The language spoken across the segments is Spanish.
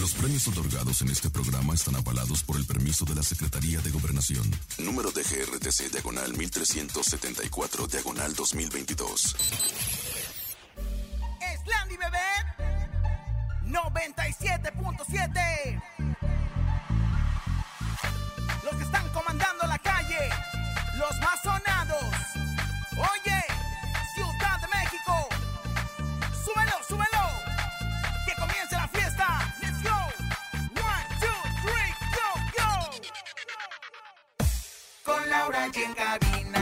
Los premios otorgados en este programa están avalados por el permiso de la Secretaría de Gobernación. Número de GRTC Diagonal 1374 Diagonal 2022. Slandy Bebé 97.7 en cabina,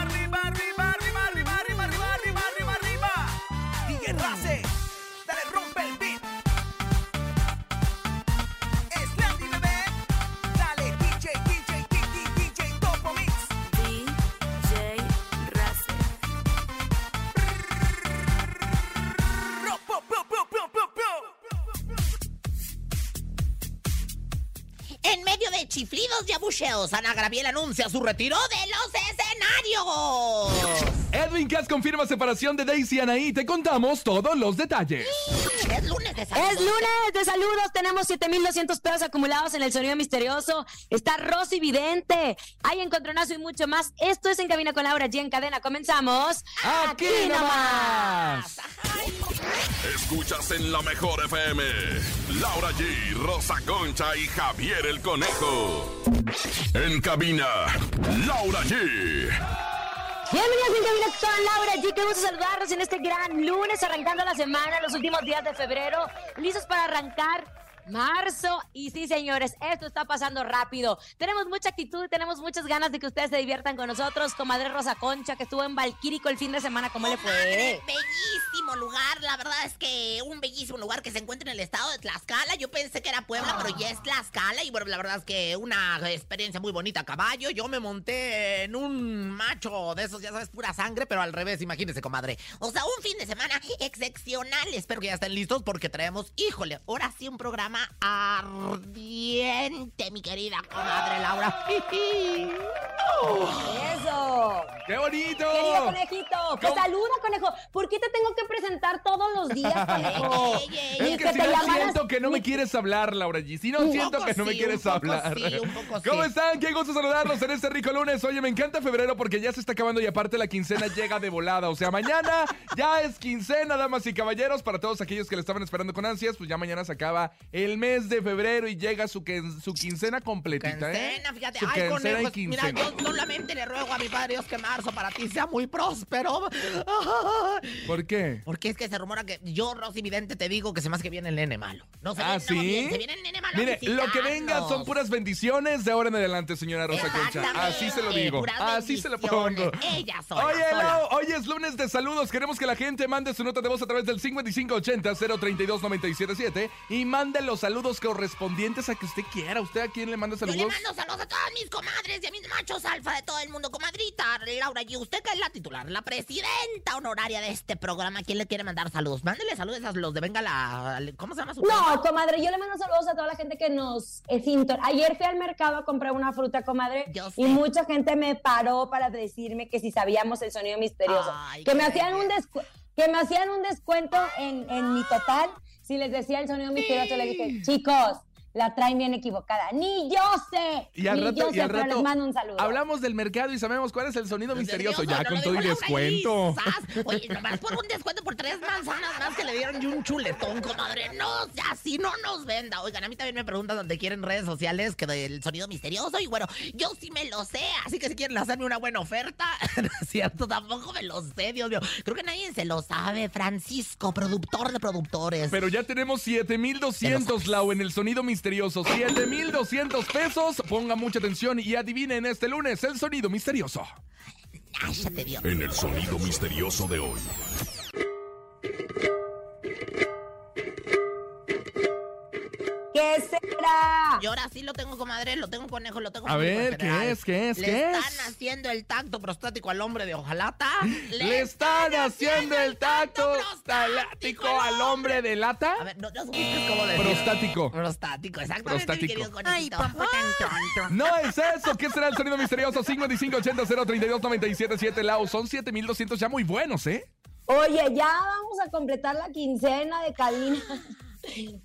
arriba, Ana Gabriel anuncia su retiro de los escenarios. Edwin Cass confirma separación de Daisy y Anaí. Te contamos todos los detalles. Es lunes de saludos. Es lunes de saludos, tenemos 7200 pesos acumulados en el sonido misterioso. Está Rosy Vidente, hay encontronazo y mucho más. Esto es En Cabina con Laura G en cadena. Comenzamos. ¡Aquí nomás! Escuchas en la mejor FM. Laura G, Rosa Concha y Javier el Conejo. En cabina, Laura G. Bienvenidos en Cabina con Laura G. Qué gusto saludarlos en este gran lunes, arrancando la semana, los últimos días de febrero. Listos para arrancar marzo. Y sí, señores, esto está pasando rápido. Tenemos mucha actitud, tenemos muchas ganas de que ustedes se diviertan con nosotros. Comadre Rosa Concha, que estuvo en Valquírico el fin de semana, ¿cómo le fue? Bellísimo lugar, la verdad es que un bellísimo lugar que se encuentra en el estado de Tlaxcala. Yo pensé que era Puebla, pero ya es Tlaxcala. Y bueno, la verdad es que una experiencia muy bonita a caballo. Yo me monté en un macho de esos, ya sabes, pura sangre, pero al revés, imagínense, comadre. O sea, un fin de semana excepcional. Espero que ya estén listos porque traemos, híjole, ahora sí un programa ardiente, mi querida comadre Laura. ¡Eso! ¡Qué bonito! Querido conejito, pues ¿Cómo? saluda, conejo. ¿Por qué te tengo que presentar todos los días, conejo? Ey, ey, Es que que si no llamaras- siento que no me quieres hablar, Laura G. Si no Un siento que no me quieres un poco hablar. sí, un poco sí. ¿Cómo están? Qué gusto saludarlos en este rico lunes. Oye, me encanta febrero porque ya se está acabando y aparte la quincena llega de volada. O sea, mañana ya es quincena, damas y caballeros. Para todos aquellos que le estaban esperando con ansias, pues ya mañana se acaba el mes de febrero y llega su, quin- su quincena completita, ¿eh? Quincena, fíjate, Su ay, quincena y conejos, mira, quincena. yo solamente le ruego a mi padre Dios que marzo para ti sea muy próspero. ¿Por qué? Porque es que se rumora que yo, Rosy Vidente, te digo que se más que viene el nene malo. No se ¿Ah, viene, no, sí? bien, se viene el nene malo. Mire, lo que venga son puras bendiciones de ahora en adelante, señora Rosa Concha. Así se lo digo. puras Así se lo pongo. Ella sola, Oye, sola. Hoy es lunes de saludos. Queremos que la gente mande su nota de voz a través del 5580-032-977 y mande los saludos correspondientes a que usted quiera. ¿Usted a quién le manda Yo le saludos? mando saludos a todas mis comadres y a mis machos alfa de todo el mundo, comadrita Laura y usted que es la titular, la presidenta honoraria de este programa. ¿Quién le quiere mandar saludos? Mándele saludos a los de Venga la... ¿Cómo se llama su programa? No, comadre, yo le mando saludos a toda la gente que nos eh, sinton- Ayer fui al mercado a comprar una fruta, comadre, Yo y mucha gente me paró para decirme que si sabíamos el sonido misterioso, Ay, que me hacían un descu- que me hacían un descuento en, en mi total si les decía el sonido misterioso. Le dije, chicos, la traen bien equivocada. Ni yo sé. Y al ni rato, yo y sé, al pero rato les mando un saludo. hablamos del mercado y sabemos cuál es el sonido misterioso. Ya no con todo y descuento. Oye, nomás por un descuento por tres manzanas más que le dieron y un chuletón, comadre. No, así no nos venda. Oigan, a mí también me preguntan dónde quieren redes sociales que del sonido misterioso. Y bueno, yo sí me lo sé. Así que si quieren hacerme una buena oferta, no es cierto, tampoco me lo sé, Dios mío. Creo que nadie se lo sabe. Francisco, productor de productores. Pero ya tenemos 7200, Lau, en el sonido misterioso. 7200 pesos. Ponga mucha atención y adivinen este lunes el sonido misterioso. En el sonido misterioso de hoy. ¿Qué será? Y ahora sí lo tengo, comadre, lo tengo conejo, lo tengo A ver, ¿qué es? ¿Qué es? Le ¿Qué están es? haciendo el tacto prostático al hombre de ojalata. Le están haciendo el tacto prostático al hombre de lata. A ver, no, no supiste cómo decir. Prostático. Prostático, exactamente, Prostático. mi querido Ay, papá tan tonto. No es eso. ¿Qué será el sonido misterioso? 5580-032-977, Lau. Son 7200 ya muy buenos, ¿eh? Oye, ya vamos a completar la quincena de cabina.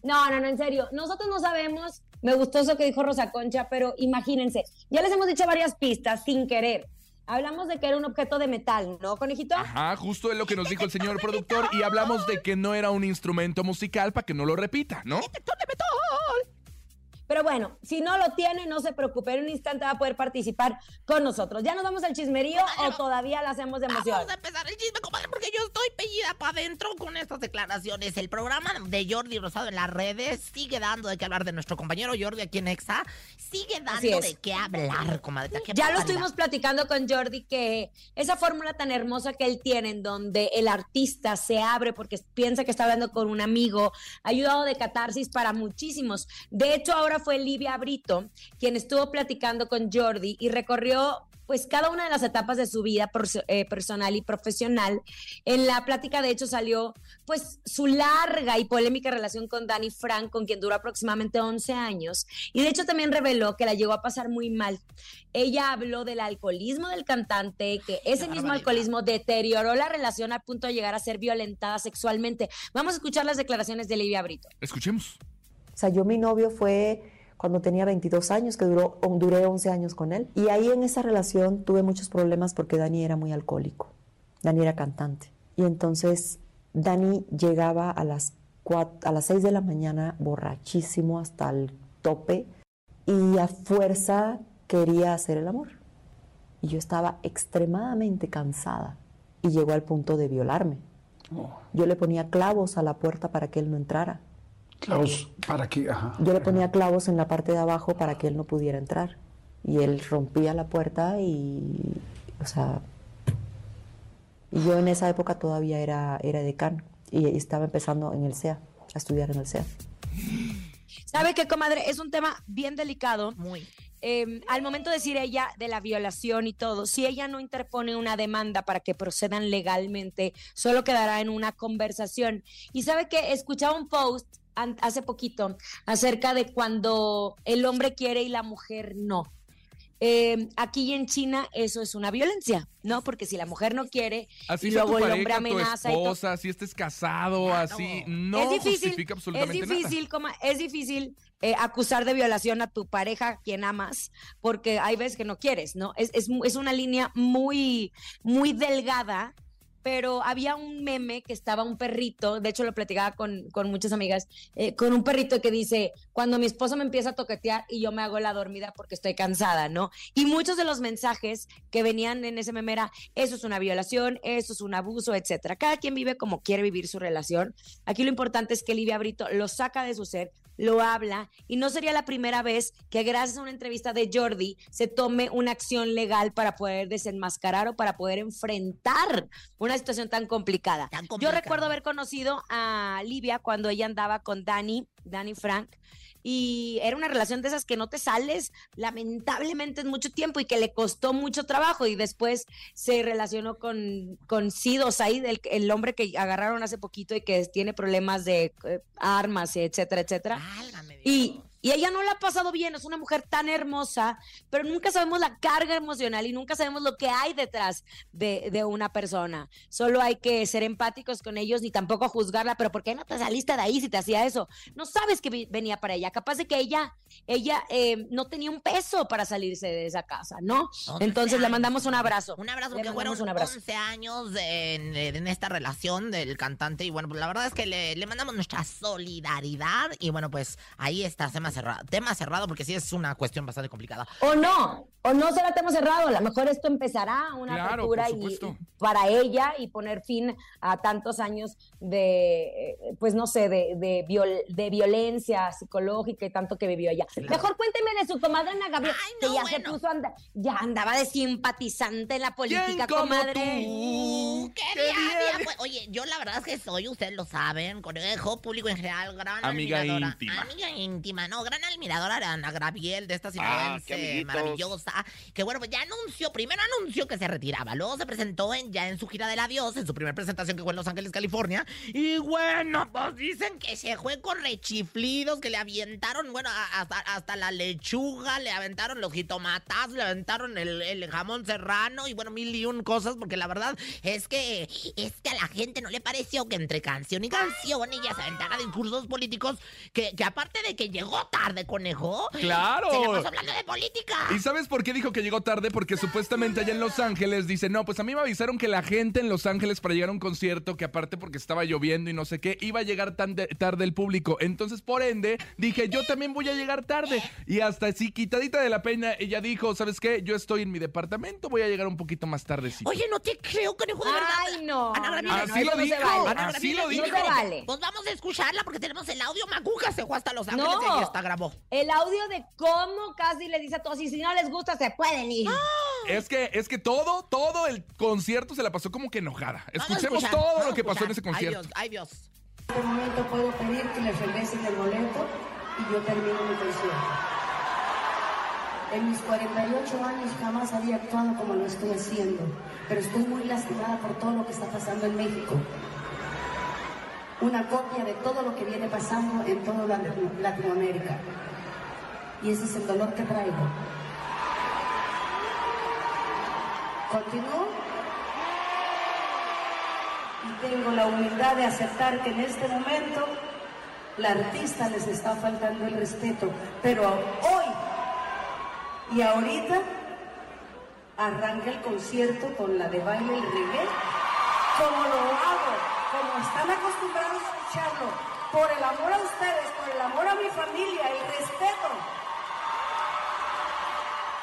No, no, no, en serio. Nosotros no sabemos, me gustó eso que dijo Rosa Concha, pero imagínense, ya les hemos dicho varias pistas sin querer. Hablamos de que era un objeto de metal, ¿no, conejito? Ajá, justo es lo que nos dijo el señor productor y hablamos de que no era un instrumento musical para que no lo repita, ¿no? Pero bueno, si no lo tiene, no se preocupe, en un instante va a poder participar con nosotros. ¿Ya nos vamos al chismerío o todavía la hacemos de emoción? Vamos a empezar el chisme, comadre, porque yo estoy pellida para adentro con estas declaraciones. El programa de Jordi Rosado en las redes sigue dando de qué hablar de nuestro compañero Jordi aquí en Exa. Sigue dando de qué hablar, comadre. qué Ya lo estuvimos platicando con Jordi que esa fórmula tan hermosa que él tiene en donde el artista se abre porque piensa que está hablando con un amigo, ha ayudado de catarsis para muchísimos. De hecho, ahora fue Livia Brito quien estuvo platicando con Jordi y recorrió pues cada una de las etapas de su vida eh, personal y profesional. En la plática, de hecho, salió pues su larga y polémica relación con Danny Frank, con quien duró aproximadamente 11 años. Y de hecho también reveló que la llegó a pasar muy mal. Ella habló del alcoholismo del cantante, que ese mismo barbaridad. alcoholismo deterioró la relación al punto de llegar a ser violentada sexualmente. Vamos a escuchar las declaraciones de Livia Brito. Escuchemos. O sea, yo mi novio fue cuando tenía 22 años, que duró, duré 11 años con él. Y ahí en esa relación tuve muchos problemas porque Dani era muy alcohólico. Dani era cantante. Y entonces Dani llegaba a las, cuat- a las 6 de la mañana borrachísimo hasta el tope y a fuerza quería hacer el amor. Y yo estaba extremadamente cansada y llegó al punto de violarme. Yo le ponía clavos a la puerta para que él no entrara. Clavos, ¿para qué? Ajá. Yo le ponía clavos en la parte de abajo para que él no pudiera entrar. Y él rompía la puerta y, o sea, y yo en esa época todavía era, era decano y estaba empezando en el CEA, a estudiar en el CEA. ¿Sabe qué, comadre? Es un tema bien delicado. Muy. eh, al momento de decir ella de la violación y todo, si ella no interpone una demanda para que procedan legalmente, solo quedará en una conversación. Y sabe que escuchaba un post hace poquito acerca de cuando el hombre quiere y la mujer no. Eh, aquí en China eso es una violencia, ¿no? Porque si la mujer no quiere Así y luego el hombre tu amenaza y esposa, si estés casado, así, no es difícil, justifica es absolutamente difícil, coma- es difícil eh, acusar de violación a tu pareja, quien amas, porque hay veces que no quieres, ¿no? Es, es, es una línea muy, muy delgada, pero había un meme que estaba un perrito, de hecho lo platicaba con, con muchas amigas, eh, con un perrito que dice, cuando mi esposo me empieza a toquetear y yo me hago la dormida porque estoy cansada, ¿no? Y muchos de los mensajes que venían en ese meme era, eso es una violación, eso es un abuso, etcétera. Cada quien vive como quiere vivir su relación. Aquí lo importante es que Livia Brito lo saca de su ser, lo habla y no sería la primera vez que gracias a una entrevista de Jordi se tome una acción legal para poder desenmascarar o para poder enfrentar una situación tan complicada. Tan Yo recuerdo haber conocido a Livia cuando ella andaba con Dani, Dani Frank, y era una relación de esas que no te sales lamentablemente en mucho tiempo y que le costó mucho trabajo y después se relacionó con, con Sido Said, el, el hombre que agarraron hace poquito y que tiene problemas de eh, armas, etcétera, etcétera. Válgame Dios. Y, Y ella no la ha pasado bien, es una mujer tan hermosa, pero nunca sabemos la carga emocional y nunca sabemos lo que hay detrás de, de una persona. Solo hay que ser empáticos con ellos y tampoco juzgarla, pero ¿por qué no te saliste de ahí si te hacía eso? No sabes que venía para ella, capaz de que ella, ella eh, no tenía un peso para salirse de esa casa, ¿no? 11 Entonces le años. mandamos un abrazo. Un abrazo Le que mandamos fueron un abrazo. 11 años en, en esta relación del cantante y bueno, pues la verdad es que le, le mandamos nuestra solidaridad y bueno, pues ahí está, tema cerrado, tema cerrado porque sí es una cuestión bastante complicada. O no, o no será tema cerrado. A lo mejor esto empezará una Claro, apertura y, para ella y poner fin a tantos años de, eh, pues no sé, de, de, viol- de violencia psicológica y tanto que vivió ella. Mejor cuénteme de su comadre Ana Gabriel, Ay, que no, ya se bueno. puso, anda- ya andaba de simpatizante en la ¿Quién política, como comadre. Uh, ¿Qué ¡Qué día, día, pues? Oye, yo la verdad es que soy, ustedes lo saben, conejo, público en general, gran Amiga admiradora. íntima. Amiga íntima, no, gran admiradora de Ana Graviel, de esta Ah, sinaloense amiguitos. maravillosa, que bueno, pues ya anunció, primero anunció que se retiraba, luego se presentó en, ya en su gira del adiós, en su primera presentación que fue en Los Ángeles, California, y bueno, pues dicen que se fue con rechiflidos, que le avientaron, bueno, hasta, hasta la lechuga, le aventaron los jitomatazos, le aventaron el, el jamón serrano y bueno, mil y un cosas, porque la verdad es que, es que a la gente no le pareció que entre canción y canción ella se aventara discursos políticos que, que aparte de que llegó tarde, conejo, ¡Claro! se la pasó hablando de política. ¿Y sabes por qué dijo que llegó tarde? Porque supuestamente allá en Los Ángeles dice, no, pues a mí me avisaron que la gente en Los Ángeles para llegar a un concierto, que aparte porque estaba lloviendo y no sé qué, iba a llegar tan de- tarde el público. Entonces, por ende, dije, yo también voy a llegar tarde. Y hasta así, quitadita de la pena, ella dijo, ¿sabes qué? Yo estoy en mi departamento, voy a llegar un poquito más tardecito. Oye, no te creo, conejo, de verdad. Ay, no. Ana no, Así lo no se dijo, vale. Ana así lo dijo. dijo. No se vale. Pues vamos a escucharla porque tenemos el audio. Macuca se fue hasta Los Ángeles No. Hasta grabó. El audio de cómo casi le dice a todos, y si no les gusta, se pueden ir. Es que, es que todo, todo el concierto se la pasó como que enojada. Escuchemos escuchar, todo lo que pasó en ese concierto. Ay, Dios, ay, Dios. En este momento puedo pedir que les regresen el boleto y yo termino mi concierto. En mis 48 años jamás había actuado como lo estoy haciendo, pero estoy muy lastimada por todo lo que está pasando en México. Una copia de todo lo que viene pasando en toda la- Latinoamérica. Y ese es el dolor que traigo. ¿Continúo? y tengo la humildad de aceptar que en este momento la artista les está faltando el respeto, pero hoy y ahorita arranca el concierto con la de baile el reggae, como lo hago, como están acostumbrados a escucharlo, por el amor a ustedes, por el amor a mi familia, el respeto,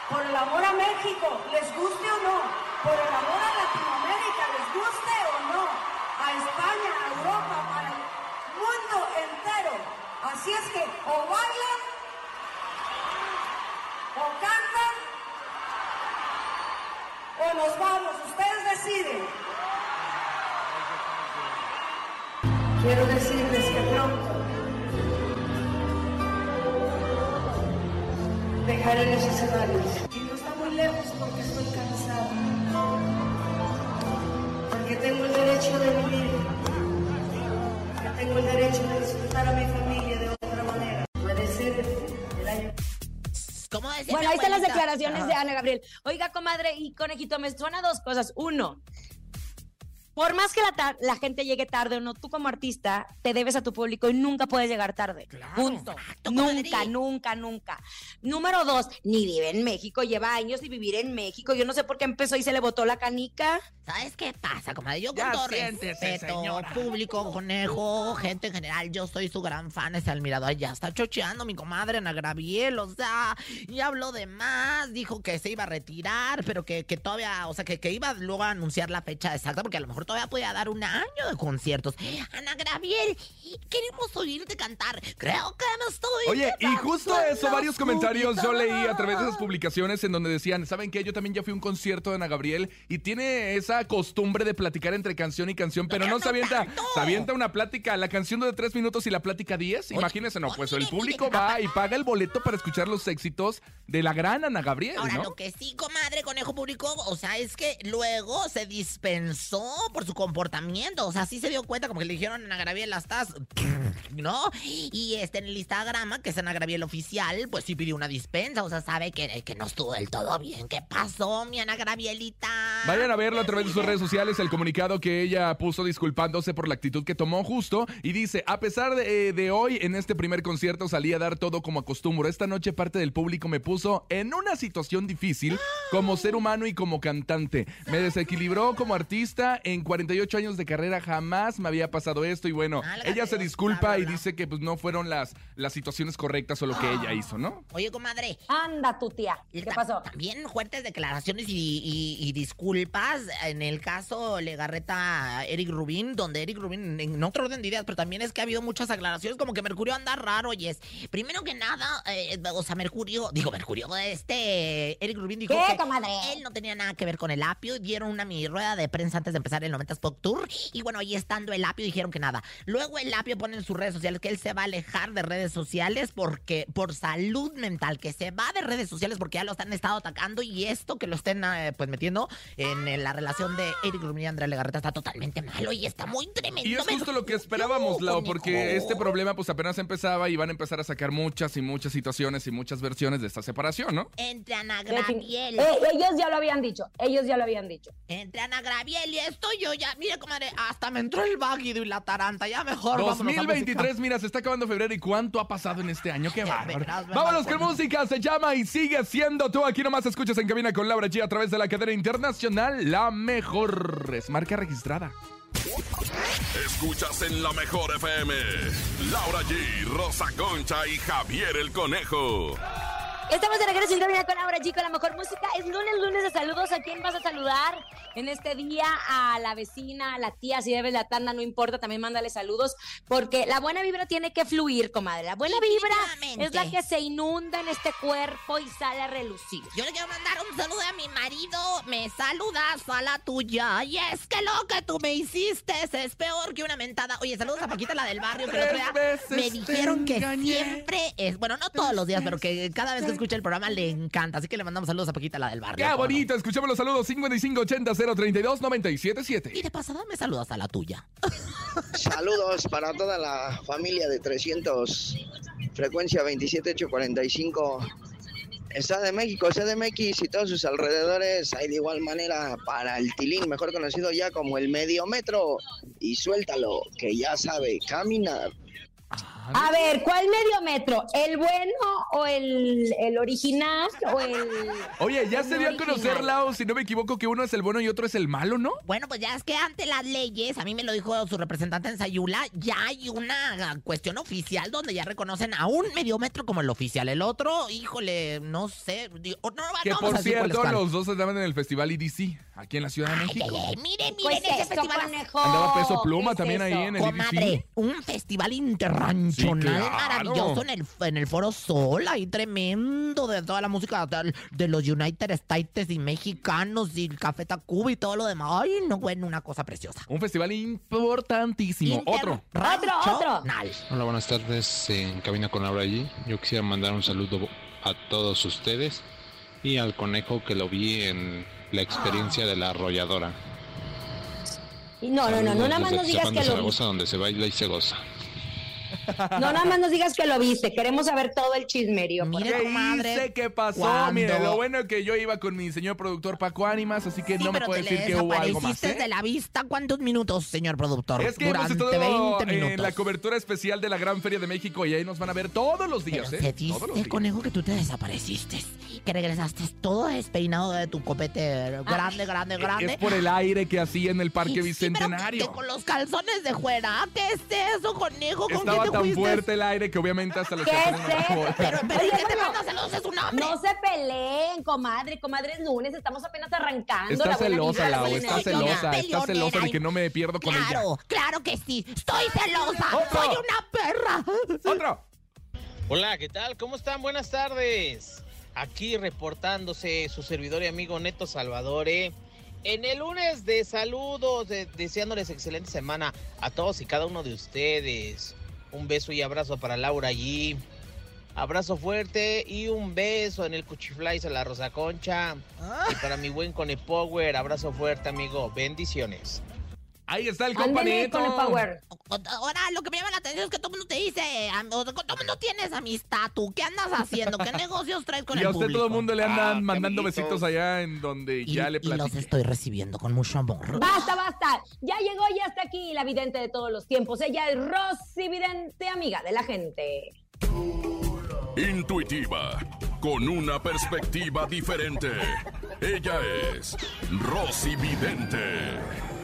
por el amor a México, les guste o no, por el amor a Latinoamérica, les guste o no, a España, a Europa, para el mundo entero. Así es que o bailan, o cantan, o nos vamos, ustedes deciden. Quiero decirles que pronto dejaré los escenarios. Y no está muy lejos porque estoy cansada. Porque tengo el derecho de vivir. Porque tengo el derecho de disfrutar a mi familia de otra manera. Puede ser el año ¿Cómo decía Bueno, ahí están las declaraciones de Ana Gabriel. Oiga, comadre y conejito, me suena dos cosas. Uno, por más que la, la gente llegue tarde o no, tú como artista te debes a tu público y nunca puedes llegar tarde. Punto. Exacto, Nunca, nunca, nunca. Número dos, ni vive en México, lleva años y vivir en México. Yo no sé por qué empezó y se le botó la canica. ¿Sabes qué pasa, comadre? Yo con Ya todo respeto, público, conejo, gente en general, yo soy su gran fan, es admirador. Ya está chocheando mi comadre Ana Graviel, o sea, y habló de más, dijo que se iba a retirar, pero que, que todavía, o sea, que, que iba luego a anunciar la fecha exacta, porque a lo mejor todavía podía dar un año de conciertos. Ana Graviel, queremos oírte cantar. Creo que me estoy. Oye, y justo eso, varios comentarios yo leí a través de esas publicaciones en donde decían, ¿saben qué? Yo también ya fui a un concierto de Ana Gabriel y tiene esa costumbre de platicar entre canción y canción, pero no no se avienta, tanto. se avienta una plática, la canción de tres minutos y la plática diez, imagínense, no, oye, pues el público mire, va y paga el boleto para escuchar los éxitos de la gran Ana Gabriel, Ahora, ¿no? lo que sí, comadre, conejo público, o sea, es que luego se dispensó por su comportamiento. O sea, sí se dio cuenta, como que le dijeron Ana Gabriela, estás. ¿No? Y este en el Instagram, que es Ana Gabriela oficial, pues sí pidió una dispensa. O sea, sabe que, que no estuvo del todo bien. ¿Qué pasó, mi Ana Gabrielita? Vayan a verlo a través de sus redes sociales, el comunicado que ella puso disculpándose por la actitud que tomó justo. Y dice, a pesar de, eh, de hoy, en este primer concierto salí a dar todo como acostumbro. Esta noche parte del público me puso en una situación difícil como ser humano y como cantante. Me desequilibró como artista. En 48 años de carrera jamás me había pasado esto. Y bueno, ella se disculpa bla, y bla, dice que pues no fueron las, las situaciones correctas o lo que ella hizo, ¿no? Oye, comadre. Anda, tu tía. Y ¿Qué ta- pasó? También fuertes declaraciones y, y- y disculpas en el caso Legarreta a Eric Rubin, donde Eric Rubin, en otro orden de ideas, pero también es que ha habido muchas aclaraciones, como que Mercurio anda raro, y es, primero que nada, eh, o sea, Mercurio, digo Mercurio, este, Eric Rubin dijo ¿Qué, que comadre? él no tenía nada que ver con el apio, dieron una mini rueda de prensa antes de empezar el 90s Pop Tour, y bueno, ahí estando el apio dijeron que nada. Luego el apio pone en sus redes sociales que él se va a alejar de redes sociales porque, por salud mental, que se va de redes sociales porque ya lo están estado atacando y esto que lo estén eh, pues metiendo en, eh, la relación de Eric Rubin y Andrea Legarreta está totalmente malo y está muy tremendo. Y es justo lo que esperábamos, Lau, porque este problema pues apenas empezaba y van a empezar a sacar muchas y muchas situaciones y muchas versiones de esta separación, ¿no? Entre Ana Graviel. Eh, ellos ya lo habían dicho. Ellos ya lo habían dicho. Entre Ana Graviel y esto yo ya, mire comadre, hasta me entró el váguido y la taranta, ya mejor vámonos a 2023, mira, se está acabando febrero y cuánto ha pasado en este año, qué bárbaro. Vámonos con música, se llama y sigue siendo tú. Aquí nomás escuchas en cabina con Laura G a través de la cadena internacional La Mejor. Es marca registrada. Escuchas en la mejor FM. Laura G, Rosa Concha y Javier el Conejo. Estamos de regreso en cabina con Laura G con la mejor música. Es lunes, lunes de saludos. ¿A quién vas a saludar en este día? A la vecina, a la tía, si debes la tanda, no importa, también mándale saludos. Porque la buena vibra tiene que fluir, comadre. La buena vibra es la que se inunda en este cuerpo y sale a relucir. Yo le quiero mandar un saludo a mi marido. Me saludas a la tuya. Y es que lo que tú me hiciste es peor que una mentada. Oye, saludos a Paquita, la del barrio, que el otro día me dijeron que engañé. siempre es. Bueno, no todos los días, pero que cada vez que escucha el programa le encanta. Así que le mandamos saludos a Paquita, la del barrio. Qué ¿cómo no? bonito, escuchamos los saludos 5580 032 977. Y de pasada me saludas a la tuya. Saludos para toda la familia de 300, frecuencia 27845, Estado de México, CDMX y todos sus alrededores. Hay de igual manera para el Tilín, mejor conocido ya como el Medio Metro. Y suéltalo, que ya sabe caminar. A ver, ¿cuál medio metro? ¿El bueno o el, el original o el. Oye, ya el se dio a conocer, Lau, si no me equivoco, que uno es el bueno y otro es el malo, ¿no? Bueno, pues ya es que ante las leyes, a mí me lo dijo su representante en Sayula, ya hay una cuestión oficial donde ya reconocen a un mediómetro como el oficial. El otro, híjole, no sé. digo, no, no, Que por cierto, cuál. los dos estaban en el festival EDC, aquí en la Ciudad de Ay, México. ay, ay, miren, miren Pues ese esto, festival. conejo. Andaba Peso Pluma ¿Qué es también ahí en el Comadre, un festival Sí, claro. maravilloso en el, en el Foro Sol, ahí tremendo de toda la música de, de los United States y mexicanos y el Café Tacuba y todo lo demás. Ay, no, bueno, una cosa preciosa. Un festival importantísimo. Inter- Otro. ranchonal. Hola, buenas tardes en Cabina con Laura allí. Yo quisiera mandar un saludo a todos ustedes y al conejo que lo vi en la experiencia de la arrolladora. No, no, no, no, nada más nos digas que lo Zaragoza, donde se baila y se goza. No, nada más nos digas que lo viste. Queremos saber todo el Mire, favor. ¿Qué comadre, hice? ¿Qué pasó? ¿cuándo? Mire, lo bueno es que yo iba con mi señor productor Paco Ánimas, así que Sí, no me puede te decir que hubo algo más. desapareciste ¿eh? de la vista cuántos minutos, señor productor. Es que hemos Durante estado 20 minutos. en la cobertura especial de la Gran Feria de México y ahí nos van a ver todos los días, Pero ¿eh? se dice, Todos los días. conejo, que tú te desapareciste. Que regresaste todo despeinado de tu copete grande, grande, grande. Es por el aire que hacía en el Parque Sí, pero Bicentenario. que con los calzones de fuera. ¿Qué es eso, conejo? ¿Con Estaba te tan fuerte el aire que obviamente hasta los ¿Qué es eso? Pero, pero Oye, ¿y qué te manda celosos? Es un hombre. No se peleen, comadre. Comadre es lunes, estamos apenas arrancando. Está la celosa, Lau, la está celosa, está celosa de que no me pierdo con ella. Claro, claro que sí. Estoy celosa. Otro. Soy una perra. ¡Otro! Hola, ¿qué tal? ¿Cómo están? Buenas tardes. Aquí reportándose su servidor y amigo Neto Salvadore. En el lunes de saludos, de- deseándoles excelente semana a todos y cada uno de ustedes. Un beso y abrazo para Laura allí. Abrazo fuerte y un beso en el Cuchiflais a la Rosa Concha. Y para mi buen Cone Power, abrazo fuerte, amigo. Bendiciones. Ahí está el compa Ándele Neto. con el power. Ahora, lo que me llama la atención es que todo el mundo te dice, todo el mundo tienes amistad, ¿tú? ¿Qué andas haciendo? ¿Qué negocios traes con Y el a usted público? todo el mundo le andan Ah, mandando amiguitos. besitos allá en donde Y, ya le y los platiqué. estoy recibiendo con mucho amor. Basta, basta. Ya llegó y hasta aquí la vidente de todos los tiempos. Ella es Rosy Vidente, amiga de la gente. Intuitiva, con una perspectiva diferente. Ella es Rosy Vidente.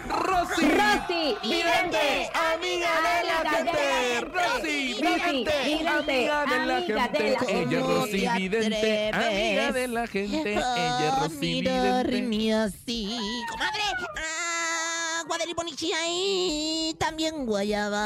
Rosy. Rosy Vidente, amiga de la gente. Rosy Vidente, amiga de la gente. Ella es Rosy ¿Cómo te Vidente, amiga de la gente. Ella es Rosy Vidente. así. Ah, Guadalupe y también Guayaba.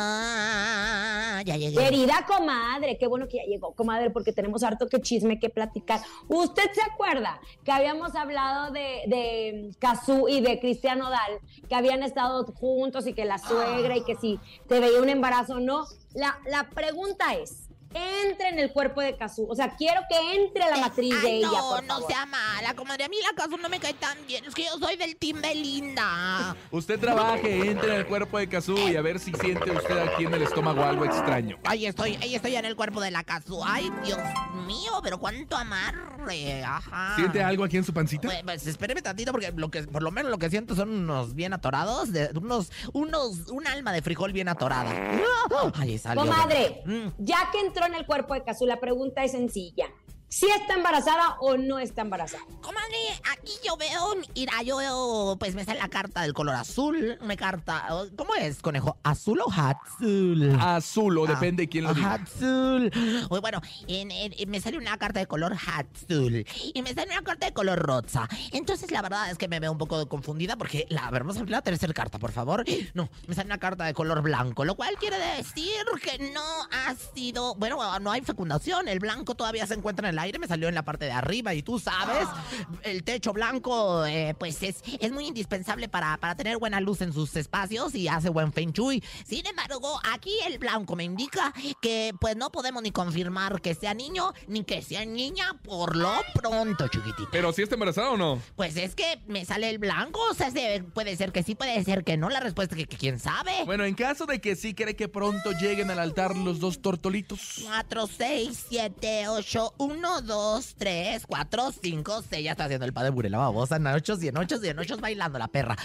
Ya llegué. Querida comadre, qué bueno que ya llegó, comadre, porque tenemos harto que chisme que platicar. ¿Usted se acuerda que habíamos hablado de, de Cazú y de Cristian Odal, que habían estado juntos y que la suegra y que si te veía un embarazo o no? La, la pregunta es, entre en el cuerpo de Cazú, o sea, quiero que entre la matriz de ella, no, por no sea mala, comadre. A mí la casa no me cae tan bien. Es que yo soy del team Belinda. Usted trabaje, entre en el cuerpo de Kazú y a ver si siente usted aquí en el estómago algo extraño. Ahí estoy, ahí estoy en el cuerpo de la casa. Ay, Dios mío, pero cuánto amarre. Ajá. ¿Siente algo aquí en su pancita? Pues, pues, espéreme tantito porque lo que, por lo menos lo que siento son unos bien atorados, de, unos, unos, un alma de frijol bien atorada. Ay, salió. Comadre, Mm. ya que entró en el cuerpo de Cazú, la pregunta es sencilla. ¿Si está embarazada o no está embarazada? Comadre, aquí yo veo, mira, yo veo, pues me sale la carta del color azul, me carta, ¿cómo es, conejo? ¿Azul o azul? Azul, o Ah, depende de quién lo diga. Azul. Bueno, en- en- en- me sale una carta de color azul y me sale una carta de color rosa. Entonces, la verdad es que me veo un poco confundida porque, la, a ver, vamos a la tercera carta, por favor. No, me sale una carta de color blanco, lo cual quiere decir que no ha sido, bueno, no hay fecundación. El blanco todavía se encuentra en el aire, me salió en la parte de arriba y tú sabes, el techo blanco, eh, pues es, es muy indispensable para, para tener buena luz en sus espacios y hace buen feng shui. Sin embargo, aquí el blanco me indica que pues no podemos ni confirmar que sea niño ni que sea niña por lo pronto, chiquitito. Pero si está embarazada o no. Pues es que me sale el blanco, o sea, se- puede ser que sí, puede ser que no. La respuesta es que, que quién sabe. Bueno, en caso de que sí cree que pronto lleguen al altar los dos tortolitos. 4, 6, 7, 8, 1, 2, 3, 4, 5, 6. Ya está haciendo el padre Burela babosa. En 8, 100, 8, 100, 8 bailando la perra.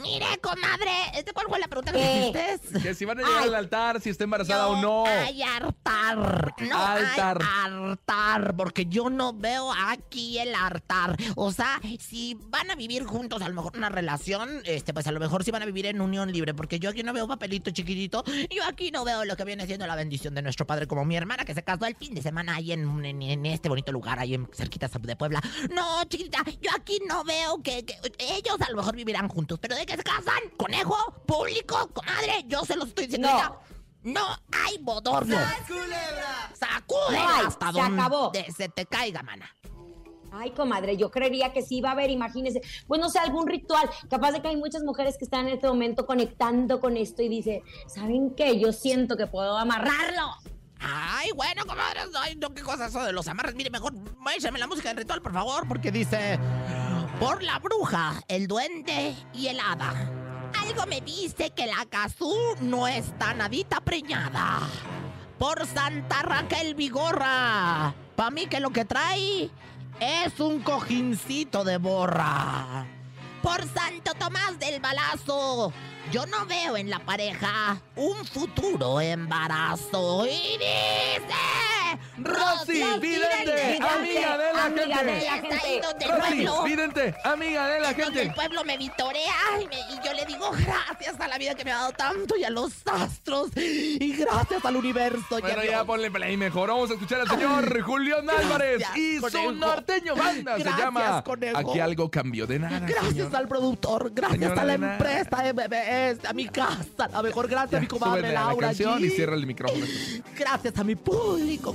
Mire, comadre, ¿este ¿cuál fue la pregunta que me hiciste? Que si van a llegar Ay. al altar, si está embarazada o no. hay altar. No Altar. hay altar. Porque yo no veo aquí el altar. O sea, si van a vivir juntos, a lo mejor una relación, este, pues a lo mejor sí van a vivir en unión libre. Porque yo aquí no veo papelito chiquitito. Yo aquí no veo lo que viene siendo la bendición de nuestro padre, como mi hermana que se casó el fin de semana ahí en, en- en este bonito lugar, ahí en cerquita de Puebla. No, chiquita, yo aquí no veo que, que ellos a lo mejor vivirán juntos. Pero de que se casan, conejo, público, comadre, yo se los estoy diciendo. No. hay bodorrio. Sacude No hasta se acabó. se te caiga, mana. Ay, comadre, yo creería que sí va a haber, imagínese, pues no sé, algún ritual. Capaz de que hay muchas mujeres que están en este momento conectando con esto y dice, ¿saben qué? Yo siento que puedo amarrarlo. Ay, bueno, comadre, ay, no, qué cosa eso de los amarres. Mire, mejor échame la música del ritual, por favor, porque dice: Por la bruja, el duende y el hada. Algo me dice que la Cazú no está nadita preñada. Por Santa Raquel Vigorra. Pa' mí que lo que trae es un cojincito de borra. Por Santo Tomás del Balazo, yo no veo en la pareja un futuro embarazo. Y dice... Rosy Vidente, amiga de la amiga gente. de la gente. Rosy. Vidente, amiga de la donde el gente. pueblo me vitorea y, me- y yo le digo gracias a la vida que me ha dado tanto y a los astros y gracias al universo. Bueno, ya ponle play mejor. Vamos a escuchar al señor Julián Álvarez y su norteño banda. Se Gracias, llama conejo. Aquí algo cambió de nada. Gracias señor. al productor, gracias Señora a la empresa de bebés, a mi casa, a mejor gracias a mi comadre la Laura canción G. y cierra el micrófono. Gracias a mi público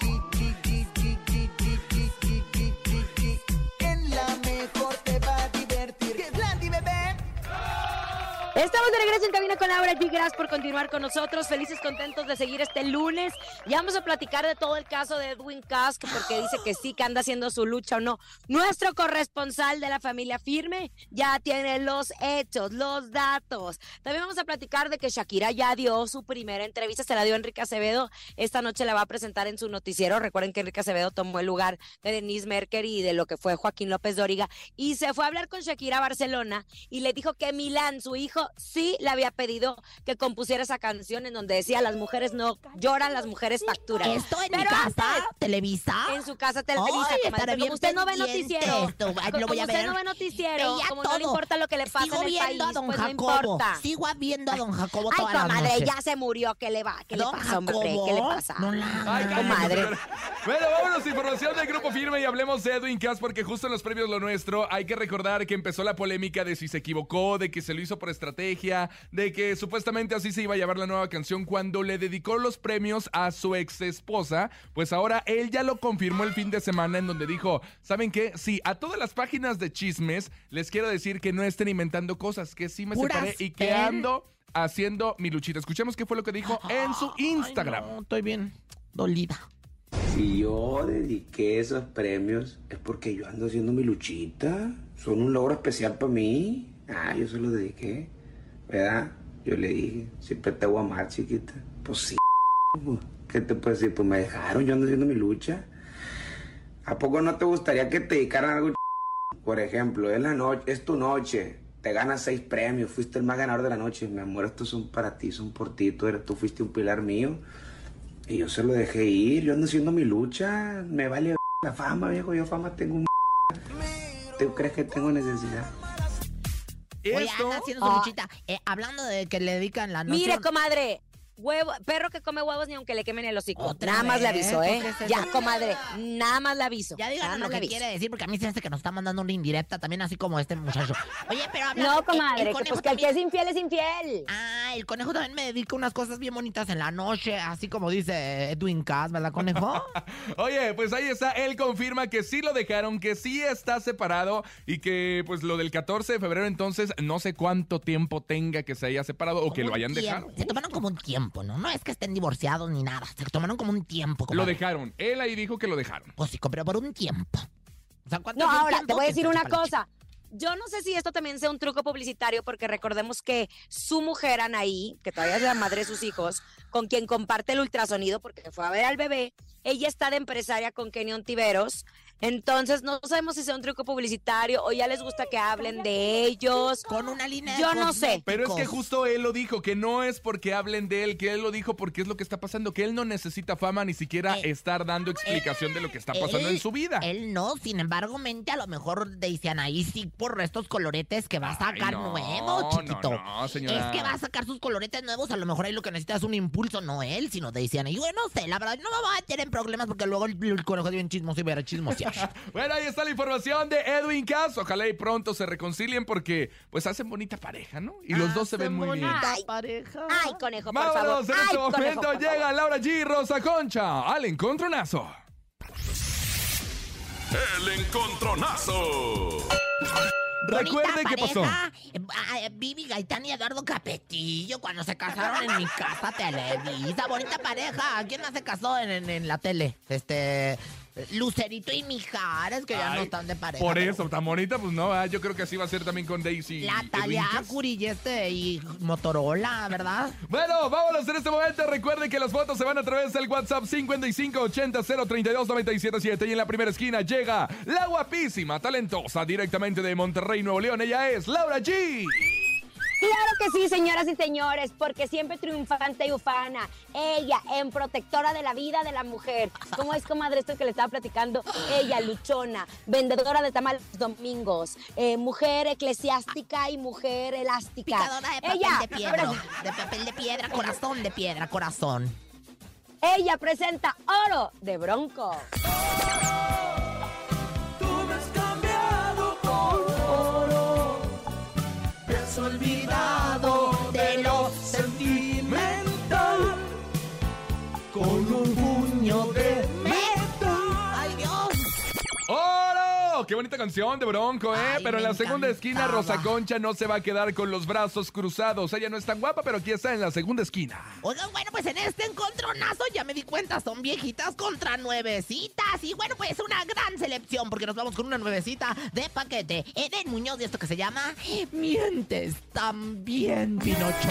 Estamos de regreso en Cabina con Laura G. Gracias por continuar con nosotros. Felices, contentos de seguir este lunes. Ya vamos a platicar de todo el caso de Edwin Cask, porque dice que sí, que anda haciendo su lucha o no. Nuestro corresponsal de la familia firme ya tiene los hechos, los datos. También vamos a platicar de que Shakira ya dio su primera entrevista, se la dio Enrique Acevedo. Esta noche la va a presentar en su noticiero. Recuerden que Enrique Acevedo tomó el lugar de Denise Merker y de lo que fue Joaquín López Dóriga. Y se fue a hablar con Shakira a Barcelona y le dijo que Milán, su hijo, sí le había pedido que compusiera esa canción en donde decía las mujeres no lloran, las mujeres facturan. ¿Esto en Pero mi casa? antes, ¿Televisa? En su casa Televisa, Ay, comadre, como usted no ve noticiero, esto. Ay, lo voy a usted ver. no ve noticiero, Veía como no le todo. importa lo que le pasa Sigo en el viendo país, a don pues no Jacobo. importa. Sigo viendo a don Jacobo Ay, toda la comadre, noche. ya se murió, ¿qué le va? ¿Qué le pasa, hombre? Jacobo, ¿Qué le pasa? no la Ay, comadre. Bueno, vámonos, información del Grupo Firme y hablemos de Edwin Cass porque justo en los premios Lo Nuestro hay que recordar que empezó la polémica de si se equivocó, de que se lo hizo por estrategia, de que supuestamente así se iba a llevar la nueva canción cuando le dedicó los premios a su ex esposa. Pues ahora él ya lo confirmó el fin de semana en donde dijo, ¿saben qué? Sí, a todas las páginas de chismes les quiero decir que no estén inventando cosas, que sí me Puras separé y que ando haciendo mi luchita. Escuchemos qué fue lo que dijo en su Instagram. Ay, no, estoy bien dolida. Si yo dediqué esos premios es porque yo ando haciendo mi luchita. Son un logro especial para mí. Ah, yo se los dediqué. ¿Verdad? Yo le dije, siempre te voy a amar, chiquita. Pues sí. pues, ¿Qué te puedo decir? Pues me dejaron, yo ando haciendo mi lucha. ¿A poco no te gustaría que te dedicaran algo? Por ejemplo, es la noche, es tu noche. Te ganas seis premios, fuiste el más ganador de la noche. Mi amor, estos son para ti, son por ti. Tú, fuiste un pilar mío. Y yo se lo dejé ir, yo ando haciendo mi lucha, me vale la fama, viejo, yo fama tengo un... ¿Tú crees que tengo necesidad? Oye, Esto- anda haciendo su Ah. luchita. Eh, hablando de que le dedican la noche. Mire, comadre. Huevo, perro que come huevos ni aunque le quemen el hocico. ¿Otra Nada más le vez? aviso, ¿eh? Ya, comadre. Nada más le aviso. Ya más lo que aviso. quiere decir, porque a mí se hace que nos está mandando una indirecta también, así como este muchacho. Oye, pero hablando... No, comadre, el que conejo pues que el que es infiel es infiel. Ah, el conejo también me dedica unas cosas bien bonitas en la noche, así como dice Edwin Cass, ¿verdad, conejo? Oye, pues ahí está, él confirma que sí lo dejaron, que sí está separado y que pues lo del 14 de febrero entonces no sé cuánto tiempo tenga que se haya separado o que lo hayan tiempo. dejado. Se tomaron como un tiempo, ¿no? No es que estén divorciados ni nada, se tomaron como un tiempo. Lo dejaron, él ahí dijo que lo dejaron. Pues sí, pero por un tiempo. O sea, ¿cuánto No, es un ahora, te voy a decir una cosa. Yo no sé si esto también sea un truco publicitario, porque recordemos que su mujer, Anaí, que todavía es la madre de sus hijos, con quien comparte el ultrasonido, porque fue a ver al bebé, ella está de empresaria con Kenny Ontiveros. Entonces, no sabemos si sea un truco publicitario o ya les gusta que hablen de ellos. Con una línea de Yo no sé. Pero es que justo él lo dijo, que no es porque hablen de él, que él lo dijo porque es lo que está pasando, que él no necesita fama ni siquiera Eh, estar dando explicación de lo que está pasando Él- en su vida. Él no, sin embargo, mente a lo mejor decían ahí sí por estos coloretes que va a Ay, sacar no, nuevos, chiquito. No, no, señora. Es que va a sacar sus coloretes nuevos, a lo mejor ahí lo que necesita es un impulso, no él, sino decían. Y bueno, no sé, la verdad, no me voy a meter en problemas porque luego el, el conejo es bien chismoso y verá chismosear. Bueno, ahí está la información de Edwin Cass. Ojalá y pronto se reconcilien porque pues hacen bonita pareja, ¿no? Y los dos se ven muy bien. Ay, pareja. Ay, conejo, por favor. Vámonos, en Ay, este conejo, momento por llega favor. Laura G y Rosa Concha al encontronazo. El encontronazo. Recuerde qué pasó. eh, ah, Vivi Gaitán y Eduardo Capetillo cuando se casaron en mi casa Televisa. Bonita pareja. ¿Quién más se casó en, en- en la tele? Este. Lucerito y Mijares, que ya no están de pareja. Por eso, tan bonita, pues no, ah, yo creo que así va a ser también con Daisy. La Talia Cass. Curi y este y Motorola, ¿verdad? Bueno, vámonos en este momento. Recuerden que las fotos se van a través del WhatsApp 5580-032-977. Y en la primera esquina llega la guapísima, talentosa, directamente de Monterrey, Nuevo León. Ella es Laura G. Claro que sí, señoras y señores, porque siempre triunfante y ufana. Ella, en protectora de la vida de la mujer. ¿Cómo es, comadre, esto que le estaba platicando? Ella, luchona, vendedora de tamales domingos, eh, mujer eclesiástica y mujer elástica. Picadora de papel Ella, de piedra. De papel de piedra, corazón de piedra, corazón. ella presenta oro de bronco. Has olvidado de lo sentimental. Con un puño de metal. ¡Ay, Dios! ¡Oro ¡Qué bonita canción de Bronco, eh! Ay, pero en la segunda esquina. Rosa Concha no se va a quedar con los brazos cruzados. Ella no es tan guapa, pero aquí está en la segunda esquina. Oigan, bueno, pues en este encontronazo ya me di cuenta, son viejitas contra nuevecitas. Y bueno, pues una gran selección, porque nos vamos con una nuevecita de paquete. Eden Muñoz de esto que se llama Mientes también, Pinocho.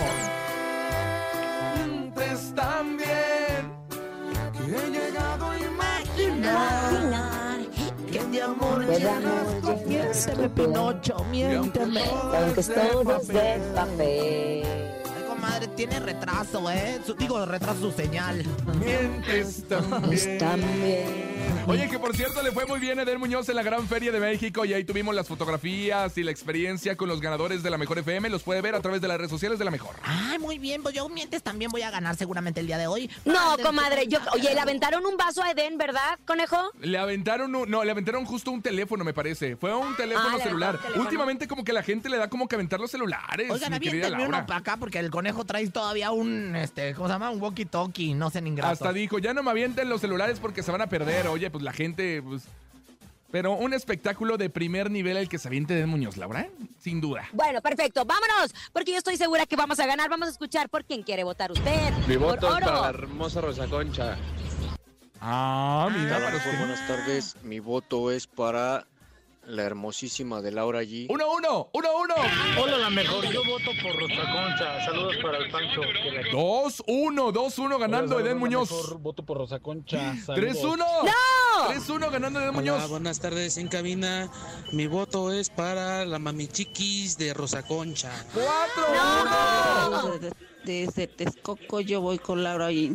Mientes también. Que he amor tú. Pinocho, miénteme. Aunque es todo es de papel. Ay, comadre, tiene retraso, ¿eh? Su- digo, retraso su señal. Mientes Pues también. Oye, que por cierto le fue muy bien a Eden Muñoz en la Gran Feria de México y ahí tuvimos las fotografías y la experiencia con los ganadores de la Mejor FM. Los puede ver a través de las redes sociales de la Mejor. Ay, muy bien, pues yo mientes también voy a ganar seguramente el día de hoy. No, comadre, yo, oye, le aventaron un vaso a Eden, ¿verdad, conejo? Le aventaron, un- no, le aventaron justo un teléfono, me parece. Fue un teléfono Ah, celular. aventaron un teléfono. Últimamente como que la gente le da como que aventar los celulares, Oigan, aviéntenme uno para acá porque el conejo trae todavía un, este, ¿cómo se llama? Un walkie-talkie, no sé ni ingrato. Hasta dijo, ya no me avienten los celulares porque se van a perder. Oye, pues la gente, pues... Pero un espectáculo de primer nivel el que se aviente de Muñoz, Laura, sin duda. Bueno, perfecto, vámonos, porque yo estoy segura que vamos a ganar. Vamos a escuchar por quién quiere votar usted. Mi voto es oro. para la hermosa Rosa Concha. Ah, mira, usted. Buenas tardes. Mi voto es para la hermosísima de Laura G. Uno, uno, uno, uno. Hola, la mejor. Yo voto por Rosa Concha. Saludos para el Pancho. Dos, uno, dos, uno ganando Hola, Eden Muñoz. mejor. Voto por Rosa Concha. Saludos. Tres, uno. ¡No! Tres, uno ganando Eden Hola, Muñoz. buenas tardes en cabina. Mi voto es para la mami chiquis de Rosa Concha. Cuatro, uno. Desde Texcoco yo voy con Laura y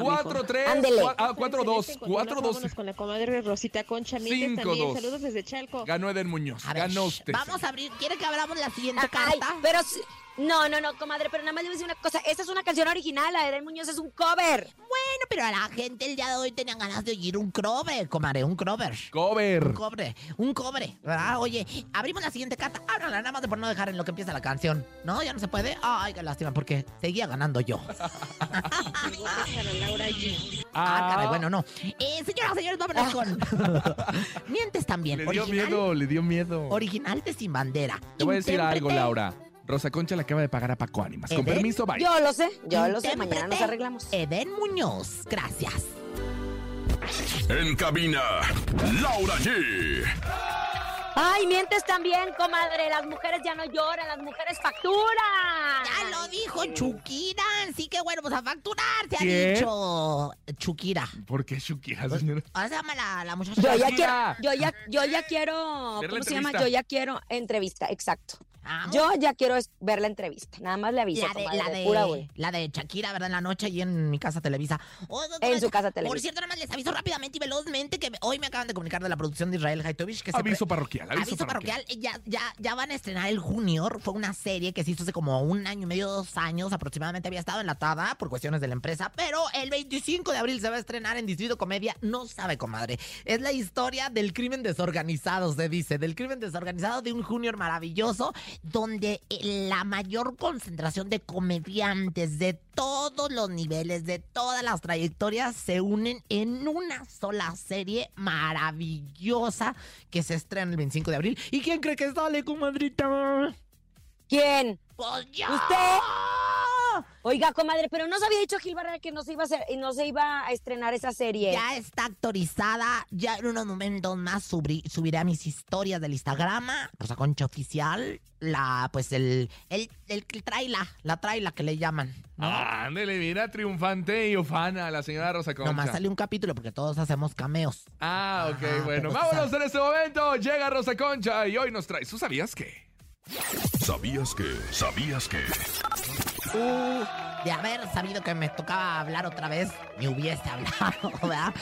Cuatro, tres. Ándele. cua- ah, cuatro, dos. Cuatro, dos. con la comadre Rosita Concha. Cinco, también. dos. Saludos desde Chalco. Ganó Eden Muñoz. Ganó usted. Vamos a abrir, ¿quiere que abramos la siguiente Ay, carta? pero si- no, no, no, comadre, pero nada más le voy a decir una cosa. Esta es una canción original, la de Eden Muñoz es un cover. Bueno, pero a la gente el día de hoy tenían ganas de oír un cover, comadre, un cover. Un Cover. cobre, un cobre, ¿verdad? Oye, abrimos la siguiente carta, ábranla nada más de por no dejar en lo que empieza la canción. ¿No? ¿Ya no se puede? Ay, qué lástima, porque seguía ganando yo. G. Ah, caray, bueno, no. Eh, señoras, señores, vámonos con... Mientes también. Le dio original, miedo, le dio miedo. Original de Sin Bandera. Te voy a decir algo, Laura. Rosa Concha le acaba de pagar a Paco Ánimas. Con ¿Eden? permiso, bye. Yo lo sé, yo lo sé, mañana nos arreglamos. Eden Muñoz, gracias. En cabina, Laura G. Ay, mientes también, comadre. Las mujeres ya no lloran, las mujeres facturan. Ya lo dijo Chukira, así que bueno, pues a facturar se ha dicho Chukira. ¿Por qué Shukira, señora? Ahora se llama la, la muchacha. Yo ya quiero, yo ya, yo ya quiero, ¿cómo se llama? entrevista. Yo ya quiero entrevista, exacto. Ah, Yo ya quiero ver la entrevista. Nada más le aviso, la de, comadre, la de, pura güey. la de Shakira, ¿verdad? En la noche y en mi casa Televisa. Oh, no, En su casa Por Televisa. cierto, nada más les aviso rápidamente y velozmente que hoy me acaban de comunicar de la producción de Israel Haitovich que se Aviso parroquial, aviso, Aviso parroquial, ya, ya, ya van a estrenar el Junior. Fue una serie que se hizo hace como un año y medio, dos años aproximadamente. Había estado enlatada por cuestiones de la empresa, pero el 25 de abril se va a estrenar en Distrito Comedia. No sabe, comadre. Es la historia del crimen desorganizado, se dice. Del crimen desorganizado de un Junior maravilloso, donde eh, la mayor concentración de comediantes de todos los niveles, de todas las trayectorias, se unen en una sola serie maravillosa que se estrena el 25 de abril. ¿Y quién cree que sale, comadrita? ¿Quién? Pues yo. ¿Usted? Oiga, comadre, pero no se había dicho Gil Barrera que no se iba a hacer, y no se iba a estrenar esa serie. Ya está actorizada. Ya en unos momentos más subri- subiré a mis historias del Instagram. Rosa Concha Oficial. La, pues el, el, el, el traila, la traila que le llaman. ¿no? Ándele, mira, triunfante y ufana la señora Rosa Concha. Nomás sale un capítulo porque todos hacemos cameos. Ah, ok, Ajá, bueno. Vámonos en este momento. Llega Rosa Concha y hoy nos trae. ¿Tú sabías qué? ¿Sabías que? ¿Sabías que? Uh, de haber sabido que me tocaba hablar otra vez, me hubiese hablado, ¿verdad?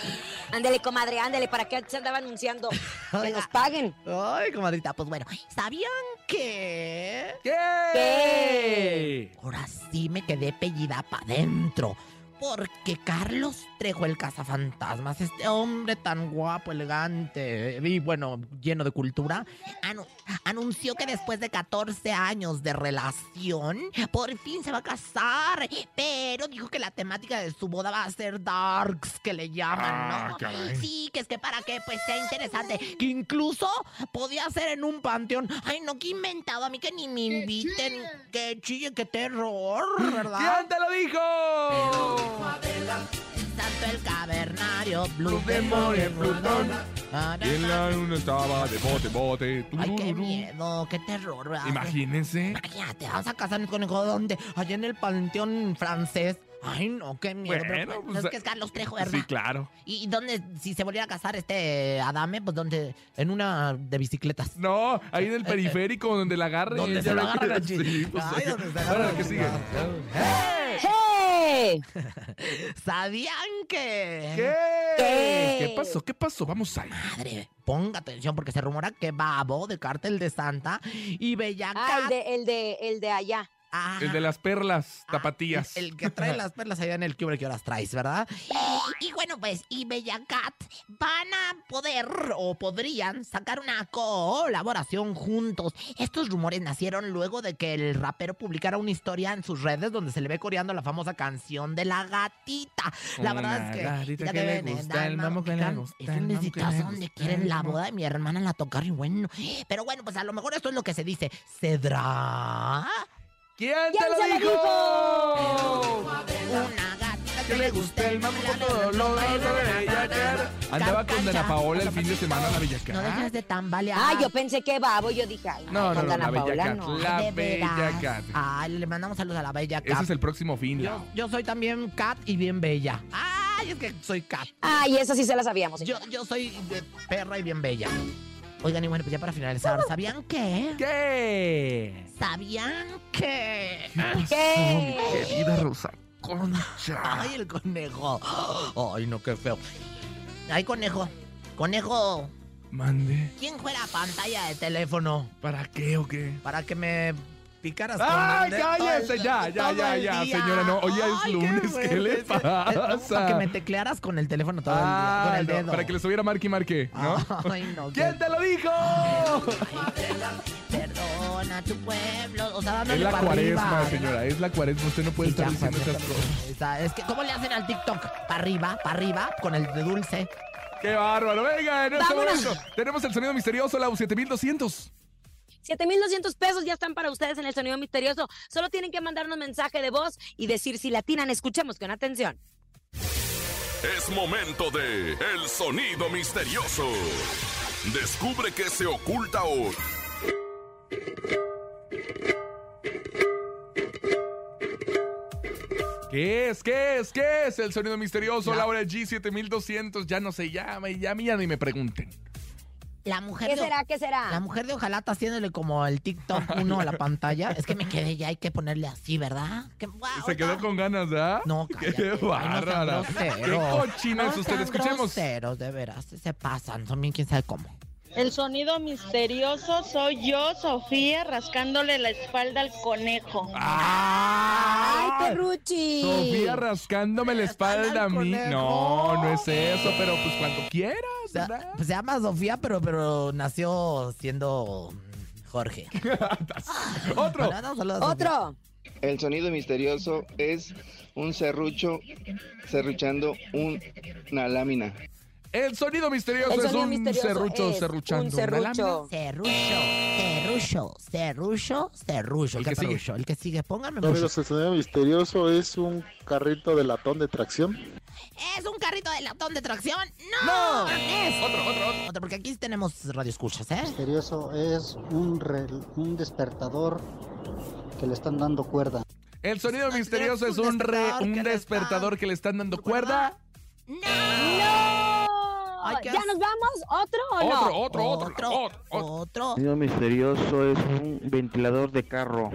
Ándele, comadre, ándele, ¿para qué se andaba anunciando? Que nos paguen. Ay, comadrita, pues bueno, ¿sabían que...? ¿Qué? ¿Qué? Ahora sí me quedé pellida para adentro. Porque Carlos Trejo, el cazafantasmas, este hombre tan guapo, elegante y bueno, lleno de cultura, anu- anunció que después de 14 años de relación, por fin se va a casar, pero dijo que la temática de su boda va a ser darks, que le llaman, ¿no? Ah, caray. Sí, que es que para que pues sea interesante, que incluso podía ser en un panteón. Ay, no, que inventado, a mí que ni me inviten, que chille, que terror, ¿verdad? ¿Quién te lo dijo? El cavernario, Blue Blue Demon en Plutón. Y en la luna estaba de bote, bote. Ay, qué miedo, qué terror, ¿verdad? Imagínense. Imagínate, vamos a casar con hijo dónde? Allá en el panteón francés. Ay, no, qué miedo. pero, Bueno, pues, pues, es que es Carlos Trejo, ¿verdad? Sí, claro. ¿Y dónde, si se volviera a casar este Adame, pues dónde? En una de bicicletas. No, ahí en el periférico donde la agarren. ¿Dónde Ya se que- agarran allí? Sí, pues, Ay, donde se Bueno, agarran. ¿qué sigue? ¡Hey! ¿Sabían que? ¿Qué? ¿Qué? ¿Qué pasó? ¿Qué pasó? Vamos ahí. Madre, ponga atención porque se rumora que Babo de Cártel de Santa y Bella Ah, el de, el de, el de allá. Ajá. El de las perlas tapatías. El que trae las perlas allá en el cubre que horas traes, ¿verdad? Y, y bueno, pues, y Bella Cat van a poder o podrían sacar una colaboración juntos. Estos rumores nacieron luego de que el rapero publicara una historia en sus redes donde se le ve coreando la famosa canción de la gatita. La verdad es que. gatita ya que le ven, gusta, el mamo, que le gusta, Es el un que le exitazo donde quieren la boda de mi hermana la tocar y bueno. Pero bueno, pues a lo mejor esto es lo que se dice. ¿Cedrá? ¿Quién te ¿Quién se lo lo dijo? Una gatita Que le gusta el mambo con todo lo de Bella Cat. Andaba con Dana Paola el fin de semana en la Bella No dejes Cat. de tambalear. Ah, yo pensé que babo. Yo dije, ay, No, no, con no, Dana la Paola, Cat. no. La Bella. Cat. Ay, le mandamos saludos a la Bella Cat. Ese es el próximo fin, yo, yo soy también Cat y bien bella. Ay, es que soy Cat. Ay, esa sí se la sabíamos. Yo, yo soy perra y bien bella. Oigan, y bueno, pues ya para finalizar, ¿sabían qué? ¿Qué? ¿Sabían qué? ¿Qué? Querida Rosa Concha. Ay, el conejo. Ay, no, qué feo. Ay, conejo. Conejo, Mande. ¿quién fuera pantalla de teléfono ¿Para qué o qué? para que me picaras con ¡Ay, el cállese! el- Ya, ya, ya, el ya, día? señora, no, hoy ya es lunes, ¿qué le es Para pasa? que me teclearas con el teléfono todo el día, con Ah, el no, dedo. para que le subiera marque y marque, ¿no? Ay, no. ¿Quién te lo dijo? Perdona tu pueblo. O sea, dándole Es la cuaresma, arriba. señora, es la cuaresma. Usted no puede Sí, ya, estar diciendo esas cosas. Esa- Es que, ¿cómo le hacen al TikTok? Para arriba, para arriba, con el de dulce. ¡Qué bárbaro! Venga, en este momento tenemos el sonido misterioso, Lau 7200. 7,200 pesos ya están para ustedes en el sonido misterioso. Solo tienen que mandarnos mensaje de voz y decir si latinan. Escuchemos con atención. Es momento de El Sonido Misterioso. Descubre qué se oculta hoy. ¿Qué es? ¿Qué es? ¿Qué es el sonido misterioso? La- Laura G 7200. Ya no se llama y ya a mí ya ni me pregunten. La mujer ¿Qué de- será? ¿Qué será? La mujer de ojalá está haciéndole como el TikTok uno a la pantalla. Es que me quedé ya, hay que ponerle así, ¿verdad? Que, guau, Se quedó con ganas, ¿verdad? No, ¡Qué cállate. No sean bárbara! ¡Qué groseros. cochina No es usted! Escuchemos. groseros, de veras, se pasan, son bien quién sabe cómo. El sonido misterioso soy yo, Sofía, rascándole la espalda al conejo. ¡Ay, perruchi! Sofía rascándome la espalda a mí. No, no es eso, pero pues cuando quieras, O sea, ¿verdad? pues se llama Sofía, pero, pero nació siendo Jorge. Otro. Bueno, no, saludos a Sofía. Otro. El sonido misterioso es un serrucho serruchando un- una lámina. El sonido misterioso El es un misterioso serrucho es serruchando. un serrucho. Serrucho, serrucho, serrucho, serrucho. El ¿Qué que sigue. El que sigue, pónganme No, mucho. amigos, el sonido misterioso es un carrito de latón de tracción. ¿Es un carrito de latón de tracción? No. ¡No! Es Otro, otro, otro. otro, porque aquí tenemos radioescuchas, ¿eh? misterioso es un, rel- un despertador que le están dando cuerda. El sonido misterioso es un, re- despertador un que le despertador que le están dando cuerda. ¡No! Ay, ¿qué ¿Ya nos vamos? ¿Otro o no? Otro, otro, otro, Otro, otro, otro. otro. sonido misterioso es un ventilador de carro.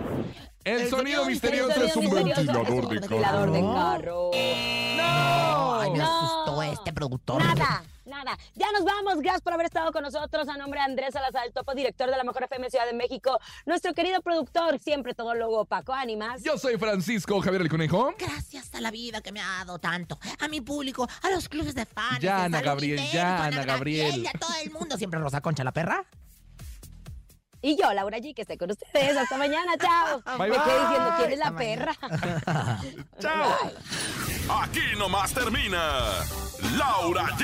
El, El sonido misterioso El es un ventilador de un ventilador de carro. carro. Ay, me No. asustó este productor. Nada, nada. Ya nos vamos. Gracias por haber estado con nosotros. A nombre de Andrés Salazar, el topo director de la Mejor FM Ciudad de México. Nuestro querido productor, siempre todólogo Paco Ánimas. Yo soy Francisco Javier el Conejo. Gracias a la vida que me ha dado tanto. A mi público, a los clubes de fans. Ya, Ana Gabriel, Ibérico, ya, a Ana Gabriel. Y a todo el mundo. Siempre Rosa Concha, la perra. Y yo, Laura G, que esté con ustedes. Hasta mañana. Chao. Bye, Me quedé bye. diciendo quién es la Hasta perra. Chao. Aquí nomás termina Laura G,